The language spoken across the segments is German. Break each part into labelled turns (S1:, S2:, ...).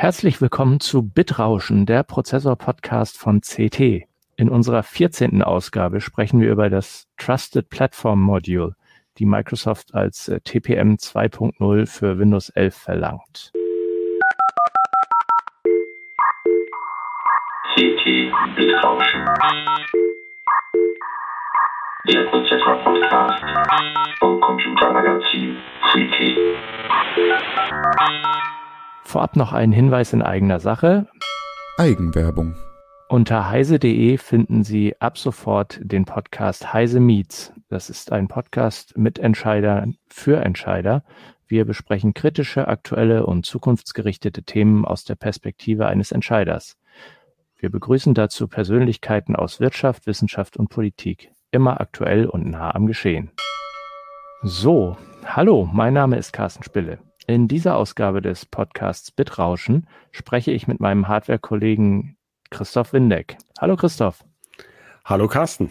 S1: Herzlich willkommen zu Bitrauschen, der Prozessor-Podcast von CT. In unserer 14. Ausgabe sprechen wir über das Trusted Platform Module, die Microsoft als äh, TPM 2.0 für Windows 11 verlangt. CT Bitrauschen. Der Prozessor-Podcast vom Computermagazin CT. Vorab noch ein Hinweis in eigener Sache.
S2: Eigenwerbung.
S1: Unter heise.de finden Sie ab sofort den Podcast Heise Meets. Das ist ein Podcast mit Entscheidern für Entscheider. Wir besprechen kritische, aktuelle und zukunftsgerichtete Themen aus der Perspektive eines Entscheiders. Wir begrüßen dazu Persönlichkeiten aus Wirtschaft, Wissenschaft und Politik. Immer aktuell und nah am Geschehen. So, hallo, mein Name ist Carsten Spille. In dieser Ausgabe des Podcasts Bitrauschen spreche ich mit meinem Hardware-Kollegen Christoph Windeck. Hallo Christoph.
S3: Hallo Carsten.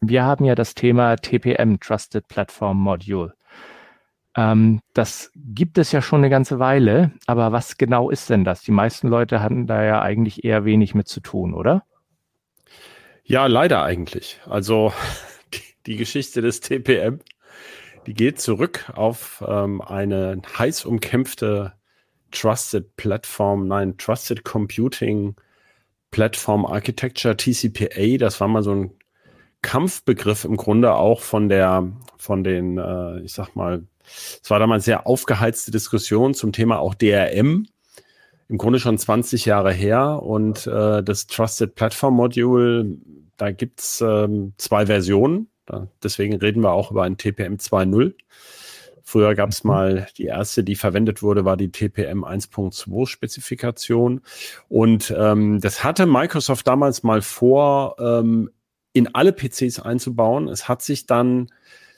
S1: Wir haben ja das Thema TPM, Trusted Platform Module. Ähm, das gibt es ja schon eine ganze Weile, aber was genau ist denn das? Die meisten Leute hatten da ja eigentlich eher wenig mit zu tun, oder?
S3: Ja, leider eigentlich. Also die, die Geschichte des TPM die geht zurück auf ähm, eine heiß umkämpfte Trusted Platform, nein, Trusted Computing Platform Architecture, TCPA. Das war mal so ein Kampfbegriff im Grunde auch von der, von den, äh, ich sag mal, es war damals sehr aufgeheizte Diskussion zum Thema auch DRM. Im Grunde schon 20 Jahre her und äh, das Trusted Platform Module, da gibt's ähm, zwei Versionen. Deswegen reden wir auch über ein TPM 2.0. Früher gab es mhm. mal die erste, die verwendet wurde, war die TPM 1.2 Spezifikation. Und ähm, das hatte Microsoft damals mal vor, ähm, in alle PCs einzubauen. Es hat sich dann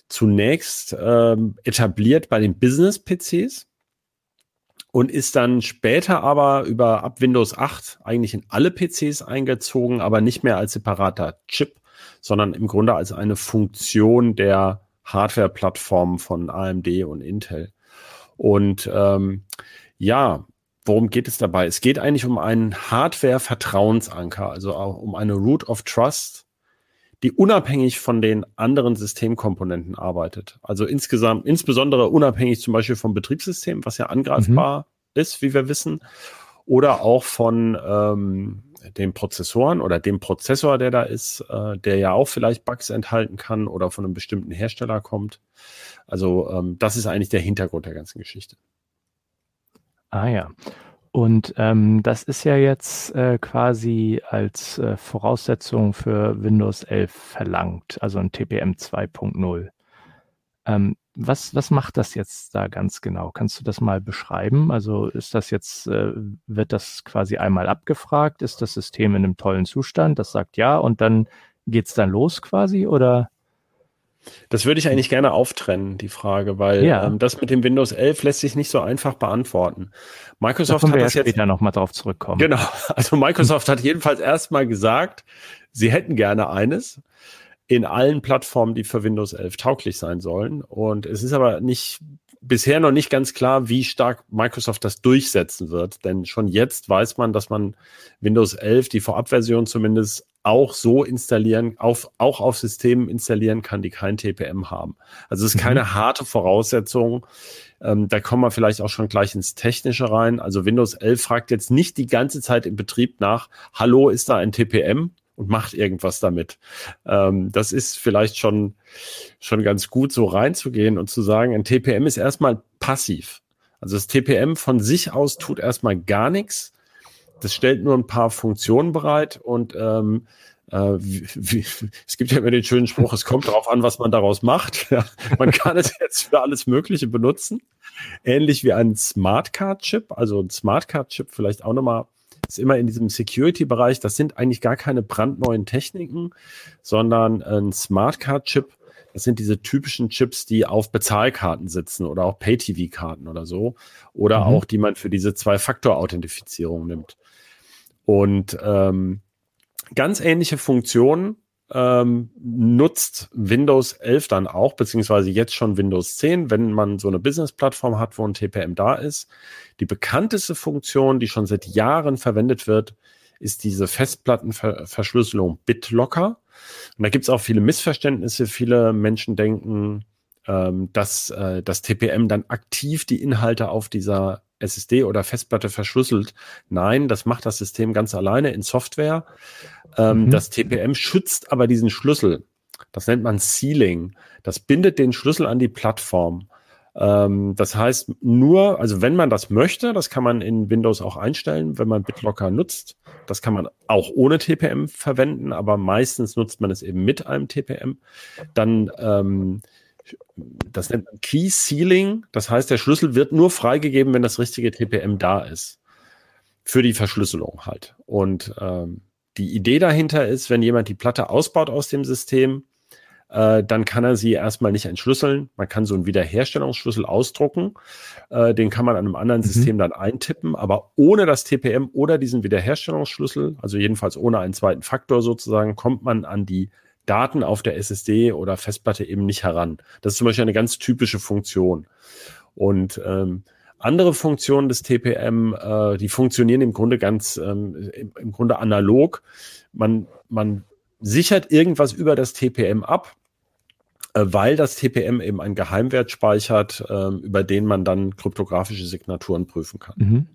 S3: zunächst ähm, etabliert bei den Business-PCs und ist dann später aber über ab Windows 8 eigentlich in alle PCs eingezogen, aber nicht mehr als separater Chip, sondern im Grunde als eine Funktion der Hardware-Plattformen von AMD und Intel. Und ähm, ja, worum geht es dabei? Es geht eigentlich um einen Hardware-Vertrauensanker, also auch um eine Root of Trust, die unabhängig von den anderen Systemkomponenten arbeitet. Also insgesamt, insbesondere unabhängig zum Beispiel vom Betriebssystem, was ja angreifbar mhm. ist, wie wir wissen, oder auch von ähm, den Prozessoren oder dem Prozessor, der da ist, äh, der ja auch vielleicht Bugs enthalten kann oder von einem bestimmten Hersteller kommt. Also ähm, das ist eigentlich der Hintergrund der ganzen Geschichte.
S1: Ah ja. Und ähm, das ist ja jetzt äh, quasi als äh, Voraussetzung für Windows 11 verlangt, also ein TPM 2.0. Ähm, was, was macht das jetzt da ganz genau? Kannst du das mal beschreiben? Also ist das jetzt, äh, wird das quasi einmal abgefragt? Ist das System in einem tollen Zustand? Das sagt ja und dann geht's dann los quasi oder?
S3: Das würde ich eigentlich gerne auftrennen, die Frage, weil ja. ähm, das mit dem Windows 11 lässt sich nicht so einfach beantworten.
S1: Microsoft da hat das ja später nochmal drauf zurückkommen.
S3: Genau. Also Microsoft hat jedenfalls erstmal gesagt, sie hätten gerne eines in allen Plattformen, die für Windows 11 tauglich sein sollen. Und es ist aber nicht bisher noch nicht ganz klar, wie stark Microsoft das durchsetzen wird. Denn schon jetzt weiß man, dass man Windows 11, die Vorabversion zumindest, auch so installieren, auf, auch auf Systemen installieren kann, die kein TPM haben. Also es ist mhm. keine harte Voraussetzung. Ähm, da kommen wir vielleicht auch schon gleich ins Technische rein. Also Windows 11 fragt jetzt nicht die ganze Zeit im Betrieb nach, hallo, ist da ein TPM? Und macht irgendwas damit. Ähm, das ist vielleicht schon, schon ganz gut, so reinzugehen und zu sagen, ein TPM ist erstmal passiv. Also das TPM von sich aus tut erstmal gar nichts. Das stellt nur ein paar Funktionen bereit und ähm, äh, wie, wie, es gibt ja immer den schönen Spruch, es kommt darauf an, was man daraus macht. Ja, man kann es jetzt für alles Mögliche benutzen. Ähnlich wie ein Smartcard-Chip, also ein Smartcard-Chip vielleicht auch nochmal ist immer in diesem Security-Bereich. Das sind eigentlich gar keine brandneuen Techniken, sondern ein Smartcard-Chip. Das sind diese typischen Chips, die auf Bezahlkarten sitzen oder auch Pay-TV-Karten oder so. Oder mhm. auch, die man für diese Zwei-Faktor-Authentifizierung nimmt. Und ähm, ganz ähnliche Funktionen ähm, nutzt Windows 11 dann auch, beziehungsweise jetzt schon Windows 10, wenn man so eine Business-Plattform hat, wo ein TPM da ist. Die bekannteste Funktion, die schon seit Jahren verwendet wird, ist diese Festplattenverschlüsselung BitLocker. Und da gibt es auch viele Missverständnisse. Viele Menschen denken, ähm, dass äh, das TPM dann aktiv die Inhalte auf dieser SSD oder Festplatte verschlüsselt. Nein, das macht das System ganz alleine in Software. Ähm, mhm. Das TPM schützt aber diesen Schlüssel. Das nennt man Sealing. Das bindet den Schlüssel an die Plattform. Ähm, das heißt, nur, also wenn man das möchte, das kann man in Windows auch einstellen, wenn man BitLocker nutzt. Das kann man auch ohne TPM verwenden, aber meistens nutzt man es eben mit einem TPM. Dann ähm, das nennt man Key Sealing. Das heißt, der Schlüssel wird nur freigegeben, wenn das richtige TPM da ist. Für die Verschlüsselung halt. Und ähm, die Idee dahinter ist, wenn jemand die Platte ausbaut aus dem System, äh, dann kann er sie erstmal nicht entschlüsseln. Man kann so einen Wiederherstellungsschlüssel ausdrucken. Äh, den kann man an einem anderen mhm. System dann eintippen, aber ohne das TPM oder diesen Wiederherstellungsschlüssel, also jedenfalls ohne einen zweiten Faktor sozusagen, kommt man an die Daten auf der SSD oder Festplatte eben nicht heran. Das ist zum Beispiel eine ganz typische Funktion. Und ähm, andere Funktionen des TPM, äh, die funktionieren im Grunde ganz, ähm, im, Grunde analog. Man, man sichert irgendwas über das TPM ab, äh, weil das TPM eben einen Geheimwert speichert, äh, über den man dann kryptografische Signaturen prüfen kann. Mhm.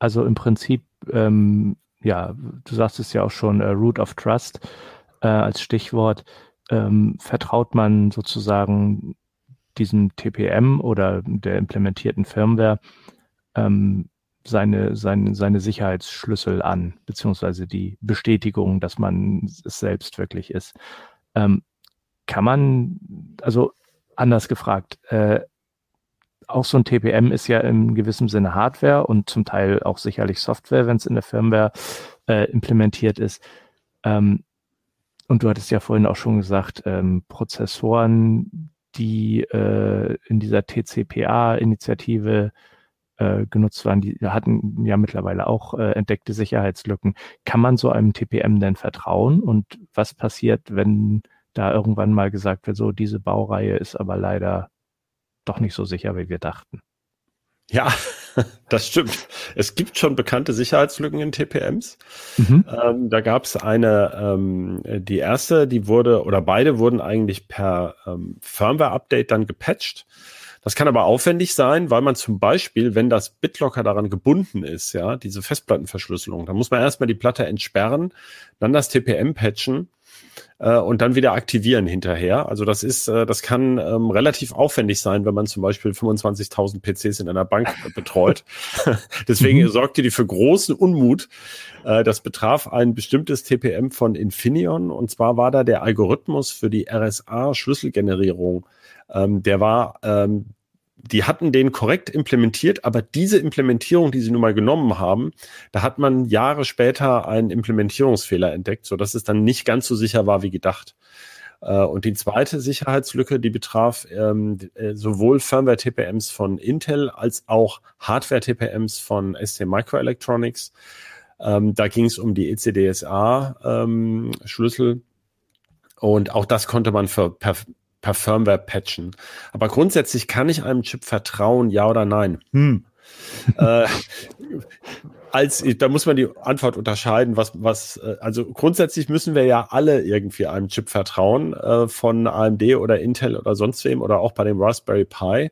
S1: Also im Prinzip, ähm, ja, du sagst es ja auch schon, äh, Root of Trust äh, als Stichwort, ähm, vertraut man sozusagen diesem TPM oder der implementierten Firmware ähm, seine, seine, seine Sicherheitsschlüssel an, beziehungsweise die Bestätigung, dass man es selbst wirklich ist. Ähm, kann man, also anders gefragt, äh, auch so ein TPM ist ja in gewissem Sinne Hardware und zum Teil auch sicherlich Software, wenn es in der Firmware äh, implementiert ist. Ähm, und du hattest ja vorhin auch schon gesagt, ähm, Prozessoren, die äh, in dieser TCPA-Initiative äh, genutzt waren, die hatten ja mittlerweile auch äh, entdeckte Sicherheitslücken. Kann man so einem TPM denn vertrauen? Und was passiert, wenn da irgendwann mal gesagt wird, so diese Baureihe ist aber leider doch nicht so sicher, wie wir dachten?
S3: Ja, das stimmt. Es gibt schon bekannte Sicherheitslücken in TPMs. Mhm. Ähm, da gab es eine, ähm, die erste, die wurde, oder beide wurden eigentlich per ähm, Firmware-Update dann gepatcht. Das kann aber aufwendig sein, weil man zum Beispiel, wenn das BitLocker daran gebunden ist, ja, diese Festplattenverschlüsselung, dann muss man erstmal die Platte entsperren, dann das TPM patchen äh, und dann wieder aktivieren hinterher. Also das ist, äh, das kann ähm, relativ aufwendig sein, wenn man zum Beispiel 25.000 PCs in einer Bank betreut. Deswegen mhm. sorgte die für großen Unmut. Äh, das betraf ein bestimmtes TPM von Infineon und zwar war da der Algorithmus für die RSA-Schlüsselgenerierung. Ähm, der war ähm, die hatten den korrekt implementiert, aber diese Implementierung, die sie nun mal genommen haben, da hat man Jahre später einen Implementierungsfehler entdeckt, so dass es dann nicht ganz so sicher war wie gedacht. Äh, und die zweite Sicherheitslücke, die betraf ähm, äh, sowohl Firmware-TPMs von Intel als auch Hardware-TPMs von ST Microelectronics. Ähm, da ging es um die ECDSA-Schlüssel. Ähm, und auch das konnte man für, per, per Firmware patchen. Aber grundsätzlich kann ich einem Chip vertrauen, ja oder nein? Hm. äh, als da muss man die Antwort unterscheiden, was was äh, also grundsätzlich müssen wir ja alle irgendwie einem Chip vertrauen äh, von AMD oder Intel oder sonst wem oder auch bei dem Raspberry Pi,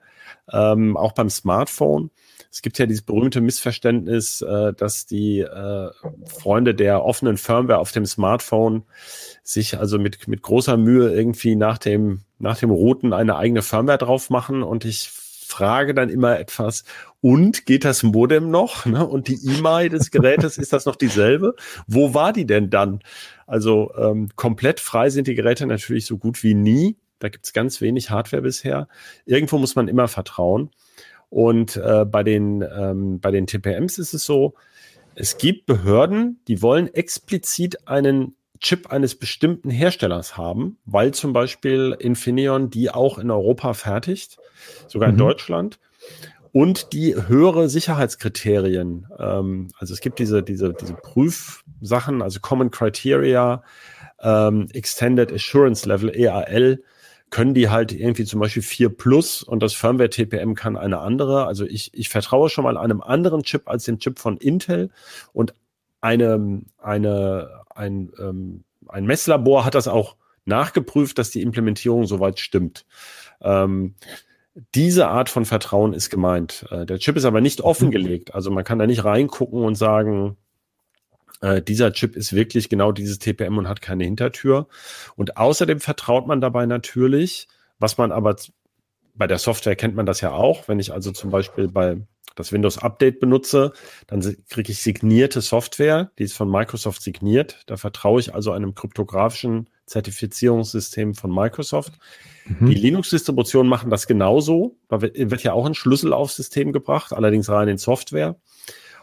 S3: ähm, auch beim Smartphone. Es gibt ja dieses berühmte Missverständnis, äh, dass die äh, Freunde der offenen Firmware auf dem Smartphone sich also mit mit großer Mühe irgendwie nach dem nach dem Roten eine eigene Firmware drauf machen und ich frage dann immer etwas, und geht das Modem noch? Ne? Und die E-Mail des Gerätes, ist das noch dieselbe? Wo war die denn dann? Also ähm, komplett frei sind die Geräte natürlich so gut wie nie. Da gibt's ganz wenig Hardware bisher. Irgendwo muss man immer vertrauen. Und äh, bei, den, ähm, bei den TPMs ist es so, es gibt Behörden, die wollen explizit einen Chip eines bestimmten Herstellers haben, weil zum Beispiel Infineon die auch in Europa fertigt, sogar in mhm. Deutschland. Und die höhere Sicherheitskriterien, ähm, also es gibt diese, diese, diese Prüfsachen, also Common Criteria, ähm, Extended Assurance Level, EAL, können die halt irgendwie zum Beispiel 4 Plus und das Firmware TPM kann eine andere. Also ich, ich vertraue schon mal einem anderen Chip als dem Chip von Intel und eine, eine, ein, ähm, ein Messlabor hat das auch nachgeprüft, dass die Implementierung soweit stimmt. Ähm, diese Art von Vertrauen ist gemeint. Äh, der Chip ist aber nicht offengelegt. Also man kann da nicht reingucken und sagen, äh, dieser Chip ist wirklich genau dieses TPM und hat keine Hintertür. Und außerdem vertraut man dabei natürlich, was man aber bei der Software kennt man das ja auch. Wenn ich also zum Beispiel bei das Windows Update benutze, dann kriege ich signierte Software, die ist von Microsoft signiert. Da vertraue ich also einem kryptografischen Zertifizierungssystem von Microsoft. Mhm. Die Linux-Distributionen machen das genauso. Da wird ja auch ein Schlüssel aufs System gebracht, allerdings rein in Software.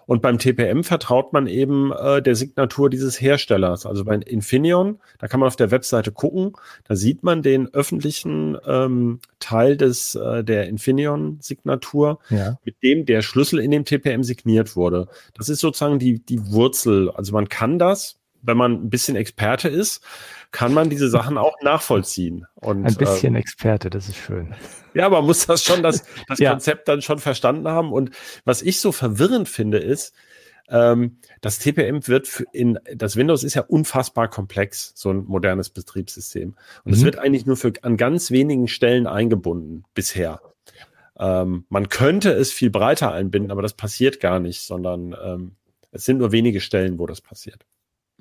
S3: Und beim TPM vertraut man eben äh, der Signatur dieses Herstellers. Also bei Infineon, da kann man auf der Webseite gucken, da sieht man den öffentlichen ähm, Teil des äh, der Infineon-Signatur, ja. mit dem der Schlüssel in dem TPM signiert wurde. Das ist sozusagen die, die Wurzel. Also man kann das, wenn man ein bisschen Experte ist, kann man diese Sachen auch nachvollziehen. Und,
S1: ein bisschen äh, Experte, das ist schön.
S3: Ja, man muss das schon, das, das ja. Konzept dann schon verstanden haben. Und was ich so verwirrend finde, ist, ähm, das TPM wird in, das Windows ist ja unfassbar komplex, so ein modernes Betriebssystem. Und es mhm. wird eigentlich nur für an ganz wenigen Stellen eingebunden bisher. Ähm, man könnte es viel breiter einbinden, aber das passiert gar nicht, sondern ähm, es sind nur wenige Stellen, wo das passiert.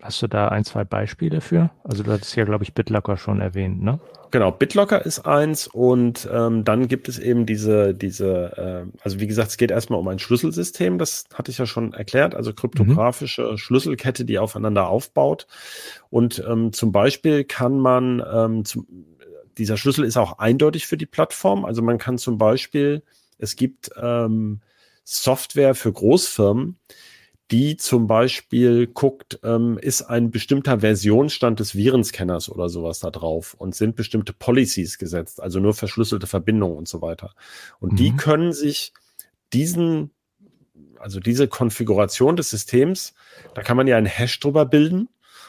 S1: Hast du da ein, zwei Beispiele für? Also du hattest ja, glaube ich, BitLocker schon erwähnt, ne?
S3: Genau, BitLocker ist eins und ähm, dann gibt es eben diese, diese, äh, also wie gesagt, es geht erstmal um ein Schlüsselsystem, das hatte ich ja schon erklärt, also kryptografische mhm. Schlüsselkette, die aufeinander aufbaut. Und ähm, zum Beispiel kann man, ähm, zum, dieser Schlüssel ist auch eindeutig für die Plattform, also man kann zum Beispiel, es gibt ähm, Software für Großfirmen, die zum Beispiel guckt, ähm, ist ein bestimmter Versionsstand des Virenscanners oder sowas da drauf und sind bestimmte Policies gesetzt, also nur verschlüsselte Verbindungen und so weiter. Und mhm. die können sich diesen, also diese Konfiguration des Systems, da kann man ja einen Hash drüber bilden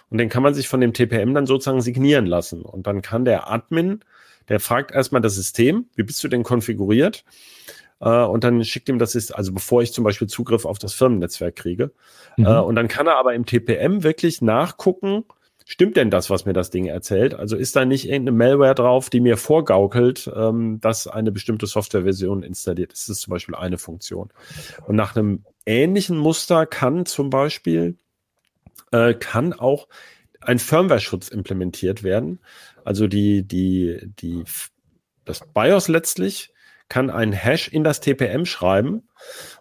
S3: und den kann man sich von dem TPM dann sozusagen signieren lassen. Und dann kann der Admin, der fragt erstmal das System, wie bist du denn konfiguriert? Äh, und dann schickt ihm das ist, also bevor ich zum Beispiel Zugriff auf das Firmennetzwerk kriege. Mhm. Äh, und dann kann er aber im TPM wirklich nachgucken, stimmt denn das, was mir das Ding erzählt? Also ist da nicht irgendeine Malware drauf, die mir vorgaukelt, ähm, dass eine bestimmte Softwareversion installiert ist? Das ist zum Beispiel eine Funktion. Und nach einem ähnlichen Muster kann zum Beispiel, äh, kann auch ein Firmware-Schutz implementiert werden. Also die, die, die, das BIOS letztlich kann einen Hash in das TPM schreiben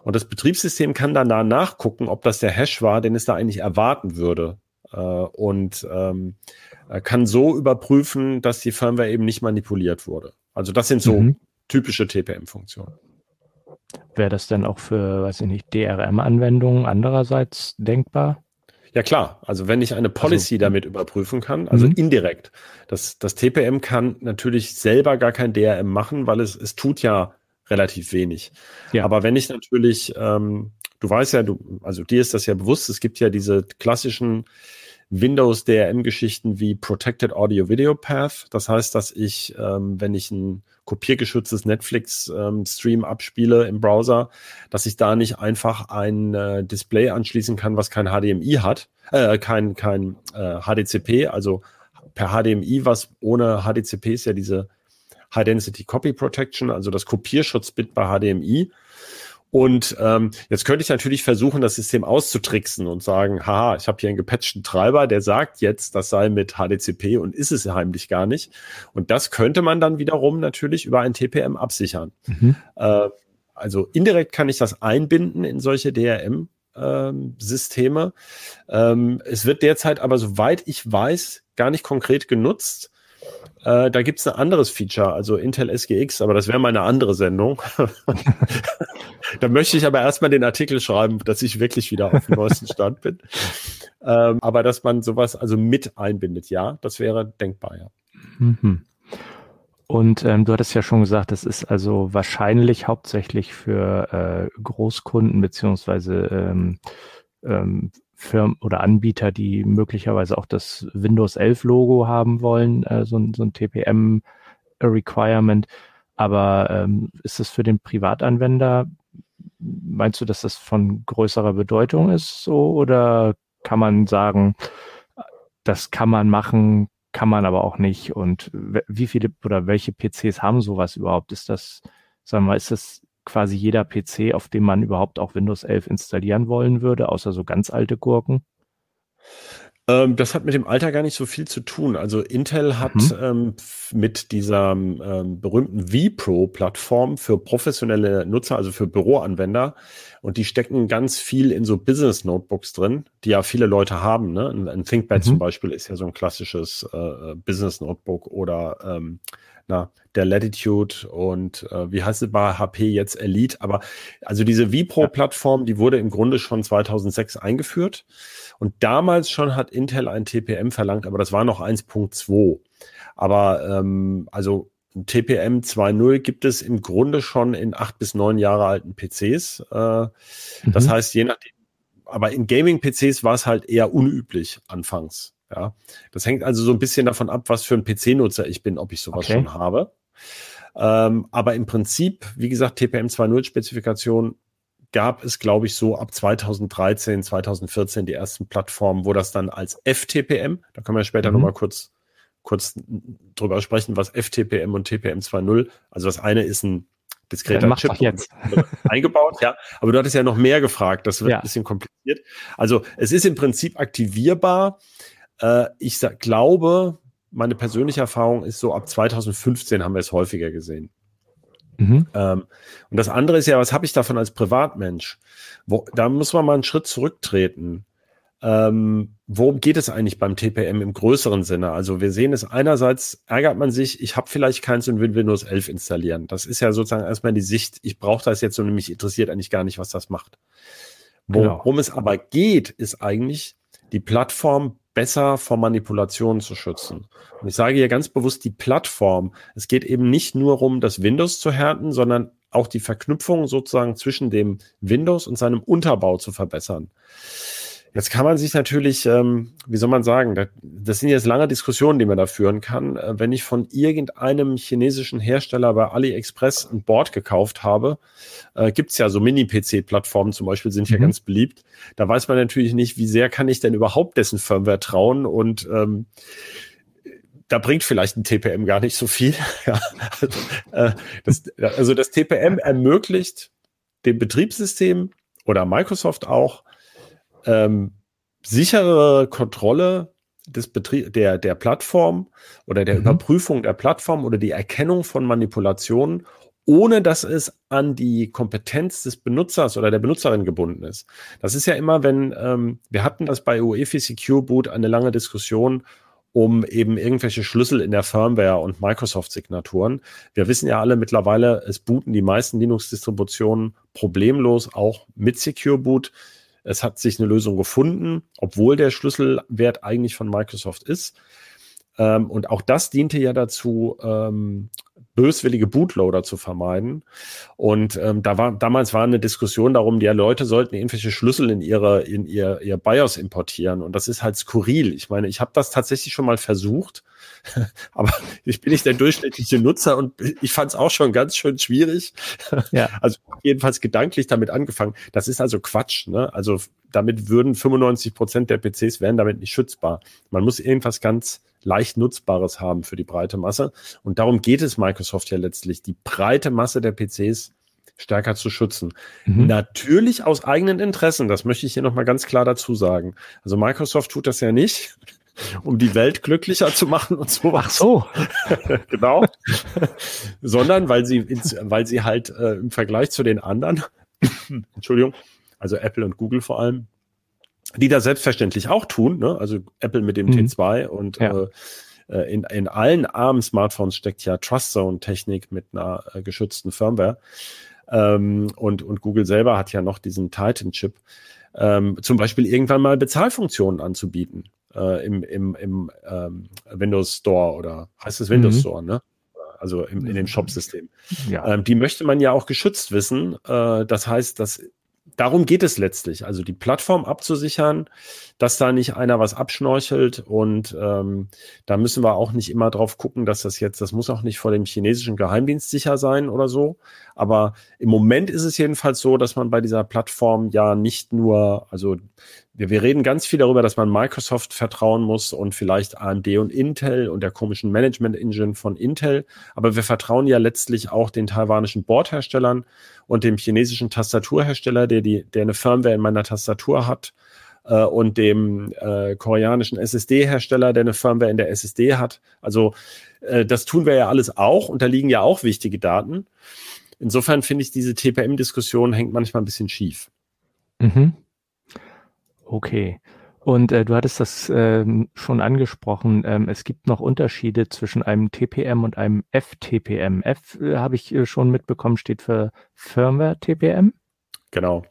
S3: und das Betriebssystem kann dann da nachgucken, ob das der Hash war, den es da eigentlich erwarten würde. Äh, und ähm, kann so überprüfen, dass die Firmware eben nicht manipuliert wurde. Also das sind so mhm. typische TPM-Funktionen.
S1: Wäre das denn auch für, weiß ich nicht, DRM-Anwendungen andererseits denkbar?
S3: Ja klar, also wenn ich eine Policy also, damit überprüfen kann, also mhm. indirekt. Das, das TPM kann natürlich selber gar kein DRM machen, weil es, es tut ja relativ wenig. Ja. Aber wenn ich natürlich, ähm, du weißt ja, du, also dir ist das ja bewusst, es gibt ja diese klassischen Windows DRM-Geschichten wie Protected Audio Video Path. Das heißt, dass ich, ähm, wenn ich ein kopiergeschütztes Netflix-Stream ähm, abspiele im Browser, dass ich da nicht einfach ein äh, Display anschließen kann, was kein HDMI hat, äh, kein, kein äh, HDCP, also per HDMI, was ohne HDCP ist ja diese High Density Copy Protection, also das Kopierschutzbit bei HDMI. Und ähm, jetzt könnte ich natürlich versuchen, das System auszutricksen und sagen, haha, ich habe hier einen gepatchten Treiber, der sagt jetzt, das sei mit HDCP und ist es heimlich gar nicht. Und das könnte man dann wiederum natürlich über ein TPM absichern. Mhm. Äh, also indirekt kann ich das einbinden in solche DRM. Ähm, Systeme. Ähm, es wird derzeit aber, soweit ich weiß, gar nicht konkret genutzt. Äh, da gibt es ein anderes Feature, also Intel SGX, aber das wäre mal eine andere Sendung. da möchte ich aber erstmal den Artikel schreiben, dass ich wirklich wieder auf dem neuesten Stand bin. Ähm, aber dass man sowas also mit einbindet, ja, das wäre denkbar, ja. Mhm.
S1: Und ähm, du hattest ja schon gesagt, das ist also wahrscheinlich hauptsächlich für äh, Großkunden beziehungsweise ähm, ähm, Firmen oder Anbieter, die möglicherweise auch das Windows 11 Logo haben wollen, äh, so, so ein TPM Requirement. Aber ähm, ist das für den Privatanwender, meinst du, dass das von größerer Bedeutung ist so oder kann man sagen, das kann man machen, kann man aber auch nicht. Und wie viele oder welche PCs haben sowas überhaupt? Ist das, sagen wir mal, ist das quasi jeder PC, auf dem man überhaupt auch Windows 11 installieren wollen würde, außer so ganz alte Gurken?
S3: Ähm, das hat mit dem Alter gar nicht so viel zu tun. Also Intel hat mhm. ähm, mit dieser ähm, berühmten vPro-Plattform für professionelle Nutzer, also für Büroanwender, und die stecken ganz viel in so Business-Notebooks drin, die ja viele Leute haben. Ne? Ein, ein ThinkPad mhm. zum Beispiel ist ja so ein klassisches äh, Business-Notebook oder ähm, na, der Latitude und äh, wie heißt es bei HP jetzt Elite. Aber also diese vPro-Plattform, die wurde im Grunde schon 2006 eingeführt. Und damals schon hat Intel ein TPM verlangt, aber das war noch 1.2. Aber ähm, also TPM 2.0 gibt es im Grunde schon in acht bis neun Jahre alten PCs. Äh, mhm. Das heißt, je nachdem, aber in Gaming-PCs war es halt eher unüblich anfangs. Ja, das hängt also so ein bisschen davon ab, was für ein PC-Nutzer ich bin, ob ich sowas okay. schon habe. Ähm, aber im Prinzip, wie gesagt, TPM 2.0 Spezifikation gab es, glaube ich, so ab 2013, 2014 die ersten Plattformen, wo das dann als FTPM, da können wir später mhm. nochmal kurz, kurz drüber sprechen, was FTPM und TPM 2.0, also das eine ist ein diskreter
S1: Chip jetzt.
S3: eingebaut, ja. Aber du hattest ja noch mehr gefragt, das wird ja. ein bisschen kompliziert. Also es ist im Prinzip aktivierbar. Äh, ich sag, glaube, meine persönliche Erfahrung ist so, ab 2015 haben wir es häufiger gesehen. Mhm. Ähm, und das andere ist ja, was habe ich davon als Privatmensch? Wo, da muss man mal einen Schritt zurücktreten. Ähm, worum geht es eigentlich beim TPM im größeren Sinne? Also wir sehen es einerseits, ärgert man sich, ich habe vielleicht keins und will Windows 11 installieren. Das ist ja sozusagen erstmal die Sicht, ich brauche das jetzt und mich interessiert eigentlich gar nicht, was das macht. Worum genau. es aber geht, ist eigentlich, die Plattform besser vor Manipulationen zu schützen. Und ich sage hier ganz bewusst die Plattform. Es geht eben nicht nur darum, das Windows zu härten, sondern auch die Verknüpfung sozusagen zwischen dem Windows und seinem Unterbau zu verbessern. Jetzt kann man sich natürlich, ähm, wie soll man sagen, das, das sind jetzt lange Diskussionen, die man da führen kann. Äh, wenn ich von irgendeinem chinesischen Hersteller bei AliExpress ein Board gekauft habe, äh, gibt es ja so Mini-PC-Plattformen zum Beispiel, sind ja mhm. ganz beliebt. Da weiß man natürlich nicht, wie sehr kann ich denn überhaupt dessen Firmware trauen und ähm, da bringt vielleicht ein TPM gar nicht so viel. ja, also, äh, das, also das TPM ermöglicht dem Betriebssystem oder Microsoft auch, ähm, sichere Kontrolle des Betrie der, der Plattform oder der mhm. Überprüfung der Plattform oder die Erkennung von Manipulationen, ohne dass es an die Kompetenz des Benutzers oder der Benutzerin gebunden ist. Das ist ja immer, wenn ähm, wir hatten das bei UEFI Secure Boot eine lange Diskussion um eben irgendwelche Schlüssel in der Firmware und Microsoft-Signaturen. Wir wissen ja alle mittlerweile, es booten die meisten Linux-Distributionen problemlos auch mit Secure Boot. Es hat sich eine Lösung gefunden, obwohl der Schlüsselwert eigentlich von Microsoft ist. Ähm, und auch das diente ja dazu, ähm, böswillige Bootloader zu vermeiden. Und ähm, da war damals war eine Diskussion darum, die Leute sollten irgendwelche Schlüssel in ihre in ihr ihr BIOS importieren. Und das ist halt skurril. Ich meine, ich habe das tatsächlich schon mal versucht Aber ich bin nicht der durchschnittliche Nutzer und ich fand es auch schon ganz schön schwierig. Ja. Also jedenfalls gedanklich damit angefangen. Das ist also Quatsch. Ne? Also damit würden 95 Prozent der PCs wären damit nicht schützbar. Man muss irgendwas ganz leicht Nutzbares haben für die breite Masse. Und darum geht es Microsoft ja letztlich, die breite Masse der PCs stärker zu schützen. Mhm. Natürlich aus eigenen Interessen, das möchte ich hier nochmal ganz klar dazu sagen. Also Microsoft tut das ja nicht, um die Welt glücklicher zu machen und so.
S1: Ach so.
S3: genau. Sondern weil sie, weil sie halt äh, im Vergleich zu den anderen, Entschuldigung, also Apple und Google vor allem, die da selbstverständlich auch tun, ne? also Apple mit dem mhm. T2 und ja. äh, äh in, in allen ARM-Smartphones steckt ja Trust Zone-Technik mit einer äh, geschützten Firmware. Ähm, und, und Google selber hat ja noch diesen Titan-Chip. Ähm, zum Beispiel irgendwann mal Bezahlfunktionen anzubieten äh, im, im, im ähm, Windows Store oder heißt es Windows mhm. Store, ne? Also im, in dem Shop-System. Ja. Ähm, die möchte man ja auch geschützt wissen. Äh, das heißt, dass darum geht es letztlich. Also die Plattform abzusichern, dass da nicht einer was abschnorchelt und ähm, da müssen wir auch nicht immer drauf gucken, dass das jetzt, das muss auch nicht vor dem chinesischen Geheimdienst sicher sein oder so. Aber im Moment ist es jedenfalls so, dass man bei dieser Plattform ja nicht nur, also wir, wir reden ganz viel darüber, dass man Microsoft vertrauen muss und vielleicht AMD und Intel und der komischen Management Engine von Intel. Aber wir vertrauen ja letztlich auch den taiwanischen Bordherstellern und dem chinesischen Tastaturhersteller, der die, der eine Firmware in meiner Tastatur hat äh, und dem äh, koreanischen SSD-Hersteller, der eine Firmware in der SSD hat. Also äh, das tun wir ja alles auch und da liegen ja auch wichtige Daten. Insofern finde ich, diese TPM-Diskussion hängt manchmal ein bisschen schief.
S1: Mhm. Okay. Und äh, du hattest das ähm, schon angesprochen. Ähm, es gibt noch Unterschiede zwischen einem TPM und einem FTPM. F äh, habe ich äh, schon mitbekommen, steht für Firmware TPM.
S3: Genau.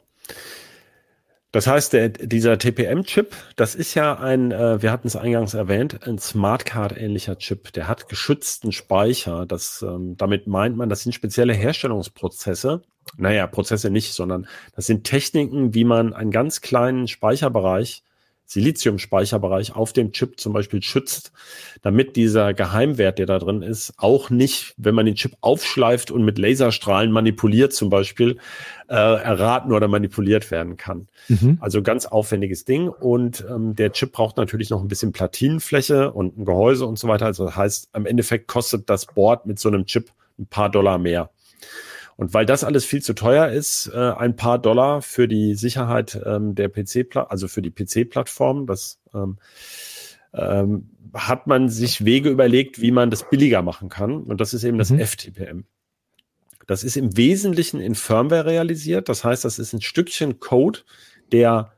S3: Das heißt, der, dieser TPM-Chip, das ist ja ein, äh, wir hatten es eingangs erwähnt, ein Smartcard-ähnlicher Chip. Der hat geschützten Speicher. Das, ähm, damit meint man, das sind spezielle Herstellungsprozesse, naja, Prozesse nicht, sondern das sind Techniken, wie man einen ganz kleinen Speicherbereich, Siliziumspeicherbereich auf dem Chip zum Beispiel schützt, damit dieser Geheimwert, der da drin ist, auch nicht, wenn man den Chip aufschleift und mit Laserstrahlen manipuliert zum Beispiel, äh, erraten oder manipuliert werden kann. Mhm. Also ganz aufwendiges Ding. Und ähm, der Chip braucht natürlich noch ein bisschen Platinenfläche und ein Gehäuse und so weiter. Also das heißt, am Endeffekt kostet das Board mit so einem Chip ein paar Dollar mehr. Und weil das alles viel zu teuer ist, äh, ein paar Dollar für die Sicherheit ähm, der PC, also für die PC-Plattform, das ähm, ähm, hat man sich Wege überlegt, wie man das billiger machen kann. Und das ist eben das mhm. FTPM. Das ist im Wesentlichen in Firmware realisiert. Das heißt, das ist ein Stückchen Code, der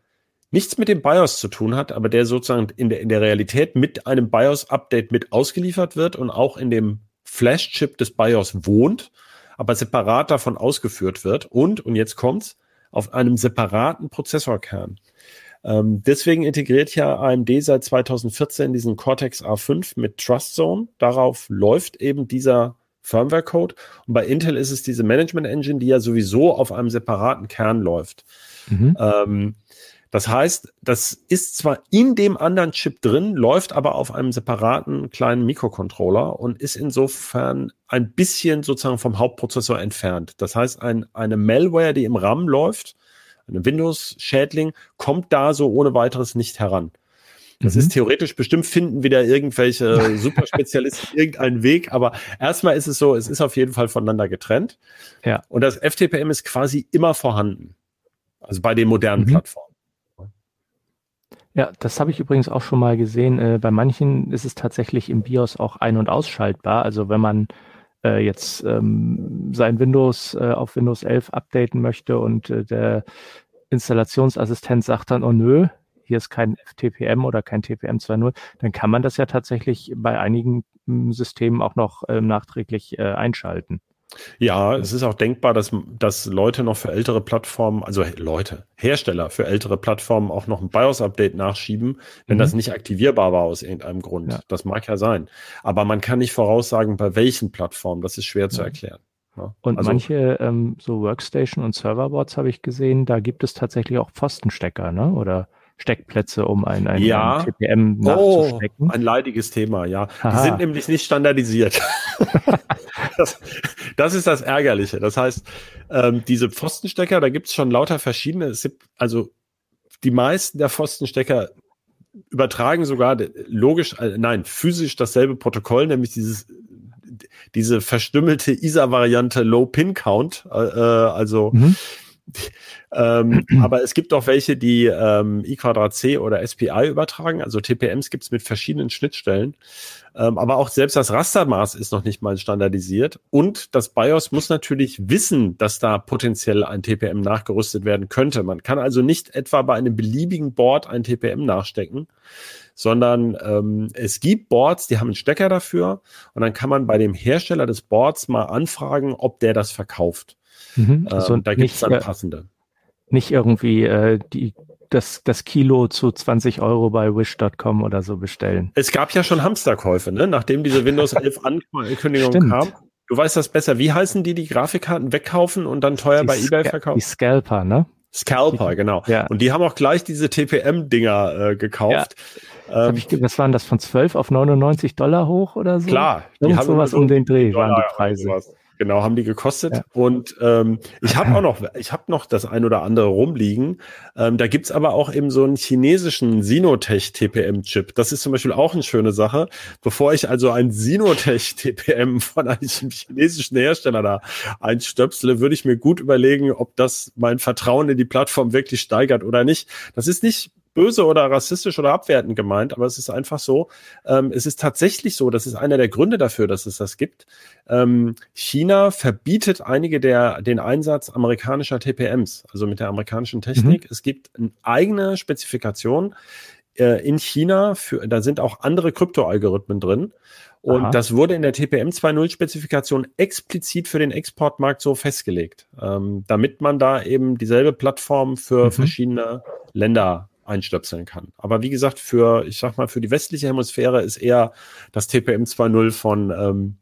S3: nichts mit dem BIOS zu tun hat, aber der sozusagen in der, in der Realität mit einem BIOS-Update mit ausgeliefert wird und auch in dem Flash-Chip des BIOS wohnt aber separat davon ausgeführt wird und, und jetzt kommt's, auf einem separaten Prozessorkern. Ähm, deswegen integriert ja AMD seit 2014 diesen Cortex A5 mit TrustZone. Darauf läuft eben dieser Firmware-Code. Und bei Intel ist es diese Management Engine, die ja sowieso auf einem separaten Kern läuft. Mhm. Ähm, das heißt, das ist zwar in dem anderen Chip drin, läuft aber auf einem separaten kleinen Mikrocontroller und ist insofern ein bisschen sozusagen vom Hauptprozessor entfernt. Das heißt, ein, eine Malware, die im RAM läuft, eine Windows-Schädling, kommt da so ohne weiteres nicht heran. Das mhm. ist theoretisch bestimmt finden wieder irgendwelche Superspezialisten irgendeinen Weg, aber erstmal ist es so, es ist auf jeden Fall voneinander getrennt. Ja. Und das FTPM ist quasi immer vorhanden. Also bei den modernen mhm. Plattformen.
S1: Ja, das habe ich übrigens auch schon mal gesehen. Äh, bei manchen ist es tatsächlich im BIOS auch ein- und ausschaltbar. Also wenn man äh, jetzt ähm, sein Windows äh, auf Windows 11 updaten möchte und äh, der Installationsassistent sagt dann, oh nö, hier ist kein FTPM oder kein TPM 2.0, dann kann man das ja tatsächlich bei einigen m, Systemen auch noch äh, nachträglich äh, einschalten.
S3: Ja, es ist auch denkbar, dass, dass Leute noch für ältere Plattformen, also Leute, Hersteller für ältere Plattformen auch noch ein BIOS-Update nachschieben, wenn mhm. das nicht aktivierbar war aus irgendeinem Grund. Ja. Das mag ja sein. Aber man kann nicht voraussagen, bei welchen Plattformen. Das ist schwer ja. zu erklären.
S1: Ja. Und also, manche ähm, so Workstation und Serverboards habe ich gesehen, da gibt es tatsächlich auch Pfostenstecker, ne? Oder Steckplätze, um ein, ein,
S3: ja. ein TPM nachzustecken. Oh, ein leidiges Thema, ja. Aha. Die sind nämlich nicht standardisiert. das, das, ist das Ärgerliche. Das heißt, ähm, diese Pfostenstecker, da gibt es schon lauter verschiedene. also die meisten der Pfostenstecker übertragen sogar logisch, äh, nein, physisch dasselbe Protokoll, nämlich dieses diese verstümmelte ISA-Variante Low Pin Count, äh, äh also mhm ähm, aber es gibt auch welche, die ähm, I Quadrat C oder SPI übertragen. Also TPMs gibt es mit verschiedenen Schnittstellen. Ähm, aber auch selbst das Rastermaß ist noch nicht mal standardisiert. Und das BIOS muss natürlich wissen, dass da potenziell ein TPM nachgerüstet werden könnte. Man kann also nicht etwa bei einem beliebigen Board ein TPM nachstecken, sondern ähm, es gibt Boards, die haben einen Stecker dafür. Und dann kann man bei dem Hersteller des Boards mal anfragen, ob der das verkauft. Mhm, also ähm, da gibt es dann passende.
S1: Nicht irgendwie äh, die, das, das Kilo zu 20 Euro bei Wish.com oder so bestellen.
S3: Es gab ja schon Hamsterkäufe, ne? nachdem diese Windows 11 Ankündigung kam. Du weißt das besser. Wie heißen die, die Grafikkarten wegkaufen und dann teuer die bei eBay verkaufen? Die
S1: Scalper, ne?
S3: Scalper, genau. Ja. Und die haben auch gleich diese TPM-Dinger äh, gekauft.
S1: Ja. Ähm, ich, was waren das von 12 auf 99 Dollar hoch oder so?
S3: Klar,
S1: die haben sowas um den Dreh waren die Preise.
S3: Genau, haben die gekostet. Ja. Und ähm, ich habe auch noch, ich habe noch das ein oder andere rumliegen. Ähm, da gibt's aber auch eben so einen chinesischen Sinotech TPM-Chip. Das ist zum Beispiel auch eine schöne Sache. Bevor ich also ein Sinotech TPM von einem chinesischen Hersteller da einstöpsle, würde ich mir gut überlegen, ob das mein Vertrauen in die Plattform wirklich steigert oder nicht. Das ist nicht böse oder rassistisch oder abwertend gemeint, aber es ist einfach so, ähm, es ist tatsächlich so, das ist einer der Gründe dafür, dass es das gibt. Ähm, China verbietet einige der, den Einsatz amerikanischer TPMs, also mit der amerikanischen Technik. Mhm. Es gibt eine eigene Spezifikation äh, in China, für, da sind auch andere Kryptoalgorithmen drin. Und Aha. das wurde in der TPM 2.0 Spezifikation explizit für den Exportmarkt so festgelegt, ähm, damit man da eben dieselbe Plattform für mhm. verschiedene Länder einstöpseln kann. Aber wie gesagt, für, ich sag mal, für die westliche Hemisphäre ist eher das TPM 2.0 von ähm,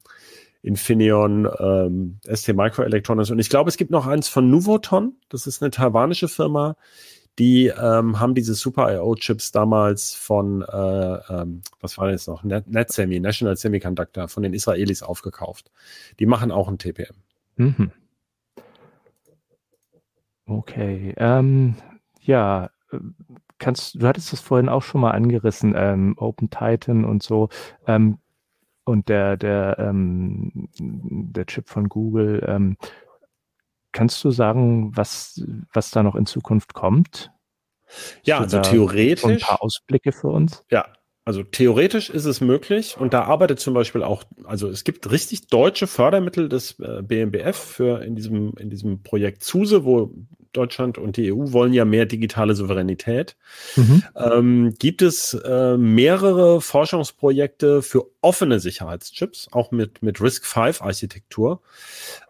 S3: Infineon, ähm, ST Microelectronics und ich glaube, es gibt noch eins von Nuvoton. Das ist eine taiwanische Firma. Die ähm, haben diese Super IO Chips damals von, äh, ähm, was war das noch? Net NetSemi, National Semiconductor, von den Israelis aufgekauft. Die machen auch ein TPM. Mhm.
S1: Okay. Ähm, ja, kannst, du hattest das vorhin auch schon mal angerissen, ähm, Open Titan und so. Ähm, und der, der, ähm, der Chip von Google. Ähm, kannst du sagen, was, was da noch in Zukunft kommt?
S3: Ja, also theoretisch.
S1: Ein paar Ausblicke für uns?
S3: Ja, also theoretisch ist es möglich und da arbeitet zum Beispiel auch, also es gibt richtig deutsche Fördermittel des äh, BMBF für in diesem, in diesem Projekt SUSE, wo Deutschland und die EU wollen ja mehr digitale Souveränität. Mhm. Ähm, gibt es äh, mehrere Forschungsprojekte für offene Sicherheitschips, auch mit, mit RISC-V-Architektur,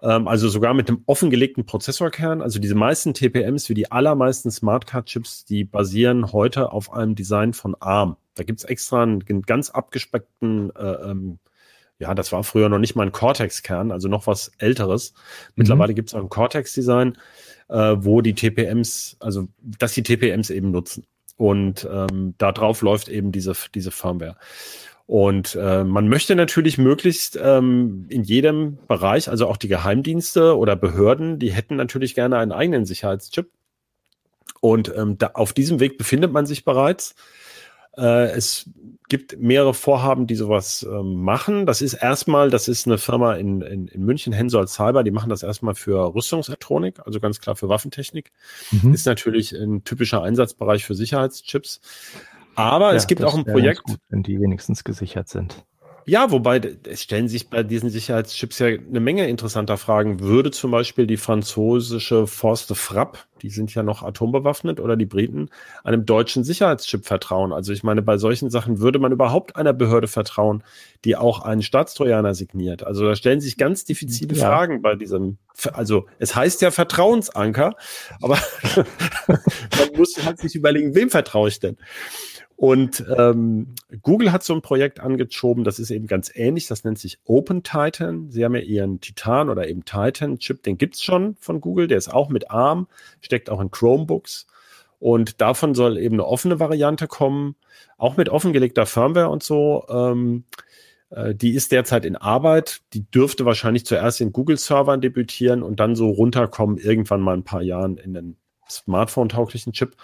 S3: ähm, also sogar mit einem offengelegten Prozessorkern. Also diese meisten TPMs wie die allermeisten Smartcard-Chips, die basieren heute auf einem Design von ARM. Da gibt es extra einen, ganz abgespeckten äh, ähm, ja, das war früher noch nicht mal ein Cortex-Kern, also noch was älteres. Mittlerweile mhm. gibt es auch ein Cortex-Design äh, wo die TPMs, also dass die TPMs eben nutzen. Und ähm, da drauf läuft eben diese, diese Firmware. Und äh, man möchte natürlich möglichst ähm, in jedem Bereich, also auch die Geheimdienste oder Behörden, die hätten natürlich gerne einen eigenen Sicherheitschip. Und ähm, da, auf diesem Weg befindet man sich bereits. Äh, es gibt mehrere Vorhaben, die sowas ähm, machen. Das ist erstmal, das ist eine Firma in, in, in München, Hensoldt Cyber, die machen das erstmal für Rüstungselektronik, also ganz klar für Waffentechnik. Mhm. Ist natürlich ein typischer Einsatzbereich für Sicherheitschips. Aber ja, es gibt auch ein Projekt. Gut,
S1: wenn die wenigstens gesichert sind.
S3: Ja, wobei es stellen sich bei diesen Sicherheitschips ja eine Menge interessanter Fragen. Würde zum Beispiel die französische Force de Frappe, die sind ja noch atombewaffnet, oder die Briten, einem deutschen Sicherheitschip vertrauen? Also ich meine, bei solchen Sachen würde man überhaupt einer Behörde vertrauen, die auch einen Staatstrojaner signiert. Also da stellen sich ganz diffizile ja. Fragen bei diesem, also es heißt ja Vertrauensanker, aber man muss halt sich überlegen, wem vertraue ich denn? Und ähm, Google hat so ein Projekt angeschoben, das ist eben ganz ähnlich, das nennt sich Open Titan. Sie haben ja ihren Titan oder eben Titan-Chip, den gibt's schon von Google, der ist auch mit ARM, steckt auch in Chromebooks. Und davon soll eben eine offene Variante kommen, auch mit offengelegter Firmware und so. Ähm, äh, die ist derzeit in Arbeit. Die dürfte wahrscheinlich zuerst in Google-Servern debütieren und dann so runterkommen, irgendwann mal ein paar Jahren in den Smartphone-tauglichen Chip.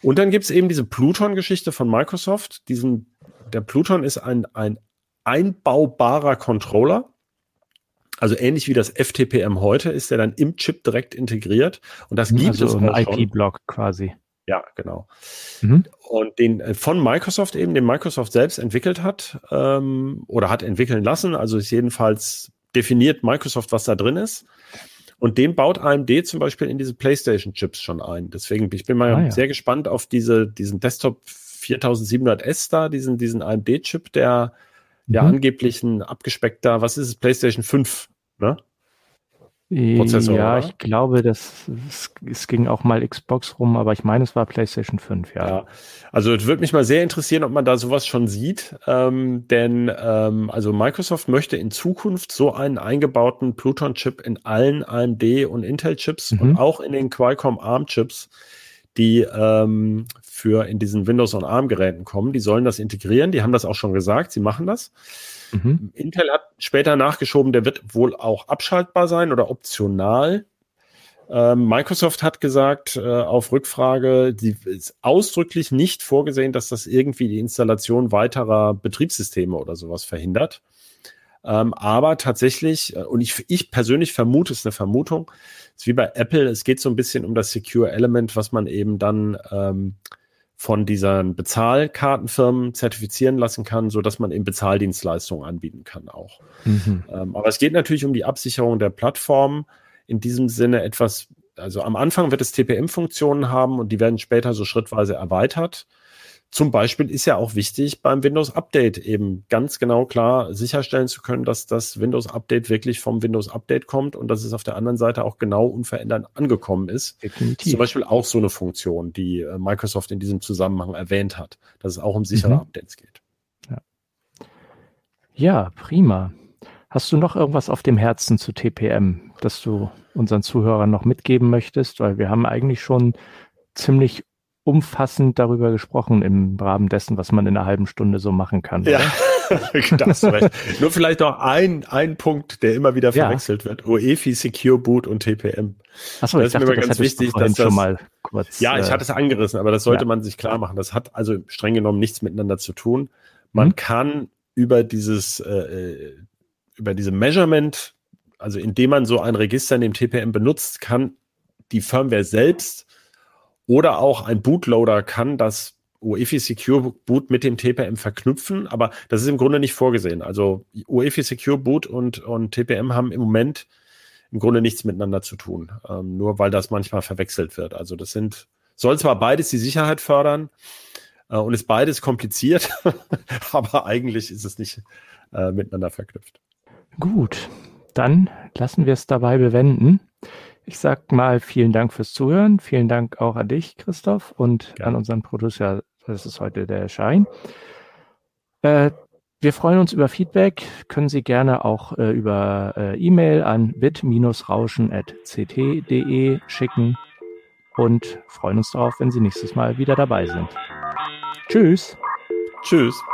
S3: Und dann gibt es eben diese Pluton-Geschichte von Microsoft. Diesen, der Pluton ist ein, ein einbaubarer Controller. Also ähnlich wie das FTPM heute ist der dann im Chip direkt integriert. Und das gibt also es
S1: ein IP-Block quasi.
S3: Ja, genau. Mhm. Und den äh, von Microsoft eben, den Microsoft selbst entwickelt hat ähm, oder hat entwickeln lassen. Also ist jedenfalls definiert Microsoft, was da drin ist. Und den baut AMD zum Beispiel in diese PlayStation-Chips schon ein. Deswegen ich bin mal ah, ja. sehr gespannt auf diese, diesen Desktop 4700S da, diesen, diesen AMD-Chip, der mhm. ja angeblich ein abgespeckter, was ist es, PlayStation 5, ne?
S1: Prozessor. Ja, oder? ich glaube, das, es, es, ging auch mal Xbox rum, aber ich meine, es war PlayStation 5, ja. ja.
S3: Also es würde mich mal sehr interessieren, ob man da sowas schon sieht. Ähm, denn ähm, also Microsoft möchte in Zukunft so einen eingebauten Pluton-Chip in allen AMD und Intel-Chips mhm. und auch in den Qualcomm ARM-Chips, die ähm, für in diesen Windows- und ARM-Geräten kommen. Die sollen das integrieren. Die haben das auch schon gesagt. Sie machen das. Mhm. Intel hat später nachgeschoben, der wird wohl auch abschaltbar sein oder optional. Ähm, Microsoft hat gesagt, äh, auf Rückfrage, sie ist ausdrücklich nicht vorgesehen, dass das irgendwie die Installation weiterer Betriebssysteme oder sowas verhindert. Ähm, aber tatsächlich, äh, und ich, ich persönlich vermute, es ist eine Vermutung, ist wie bei Apple, es geht so ein bisschen um das Secure Element, was man eben dann ähm, von diesen Bezahlkartenfirmen zertifizieren lassen kann, so dass man eben Bezahldienstleistungen anbieten kann auch. Mhm. Ähm, aber es geht natürlich um die Absicherung der Plattform. In diesem Sinne etwas, also am Anfang wird es TPM-Funktionen haben und die werden später so schrittweise erweitert. Zum Beispiel ist ja auch wichtig, beim Windows Update eben ganz genau klar sicherstellen zu können, dass das Windows Update wirklich vom Windows Update kommt und dass es auf der anderen Seite auch genau unverändert angekommen ist. Definitiv. Zum Beispiel auch so eine Funktion, die äh, Microsoft in diesem Zusammenhang erwähnt hat, dass es auch um sichere mhm. Updates geht.
S1: Ja. ja, prima. Hast du noch irgendwas auf dem Herzen zu TPM, das du unseren Zuhörern noch mitgeben möchtest? Weil wir haben eigentlich schon ziemlich umfassend darüber gesprochen im Rahmen dessen, was man in einer halben Stunde so machen kann.
S3: Ja, das recht. Nur vielleicht noch ein, ein Punkt, der immer wieder verwechselt ja. wird. UEFI, Secure Boot und TPM.
S1: Achso, das ich dachte, ist mir das ganz wichtig, dass das, schon mal kurz.
S3: Ja, ich äh, hatte es angerissen, aber das sollte ja. man sich klar machen. Das hat also streng genommen nichts miteinander zu tun. Man hm. kann über dieses, äh, äh, über diese Measurement, also indem man so ein Register in dem TPM benutzt, kann die Firmware selbst oder auch ein Bootloader kann das UEFI Secure Boot mit dem TPM verknüpfen, aber das ist im Grunde nicht vorgesehen. Also UEFI Secure Boot und, und TPM haben im Moment im Grunde nichts miteinander zu tun, ähm, nur weil das manchmal verwechselt wird. Also das sind, soll zwar beides die Sicherheit fördern äh, und ist beides kompliziert, aber eigentlich ist es nicht äh, miteinander verknüpft.
S1: Gut, dann lassen wir es dabei bewenden. Ich sag mal vielen Dank fürs Zuhören. Vielen Dank auch an dich, Christoph, und ja. an unseren Producer. Das ist heute der Schein. Äh, wir freuen uns über Feedback. Können Sie gerne auch äh, über äh, E-Mail an bit-rauschen.ct.de schicken und freuen uns darauf, wenn Sie nächstes Mal wieder dabei sind. Tschüss.
S3: Tschüss.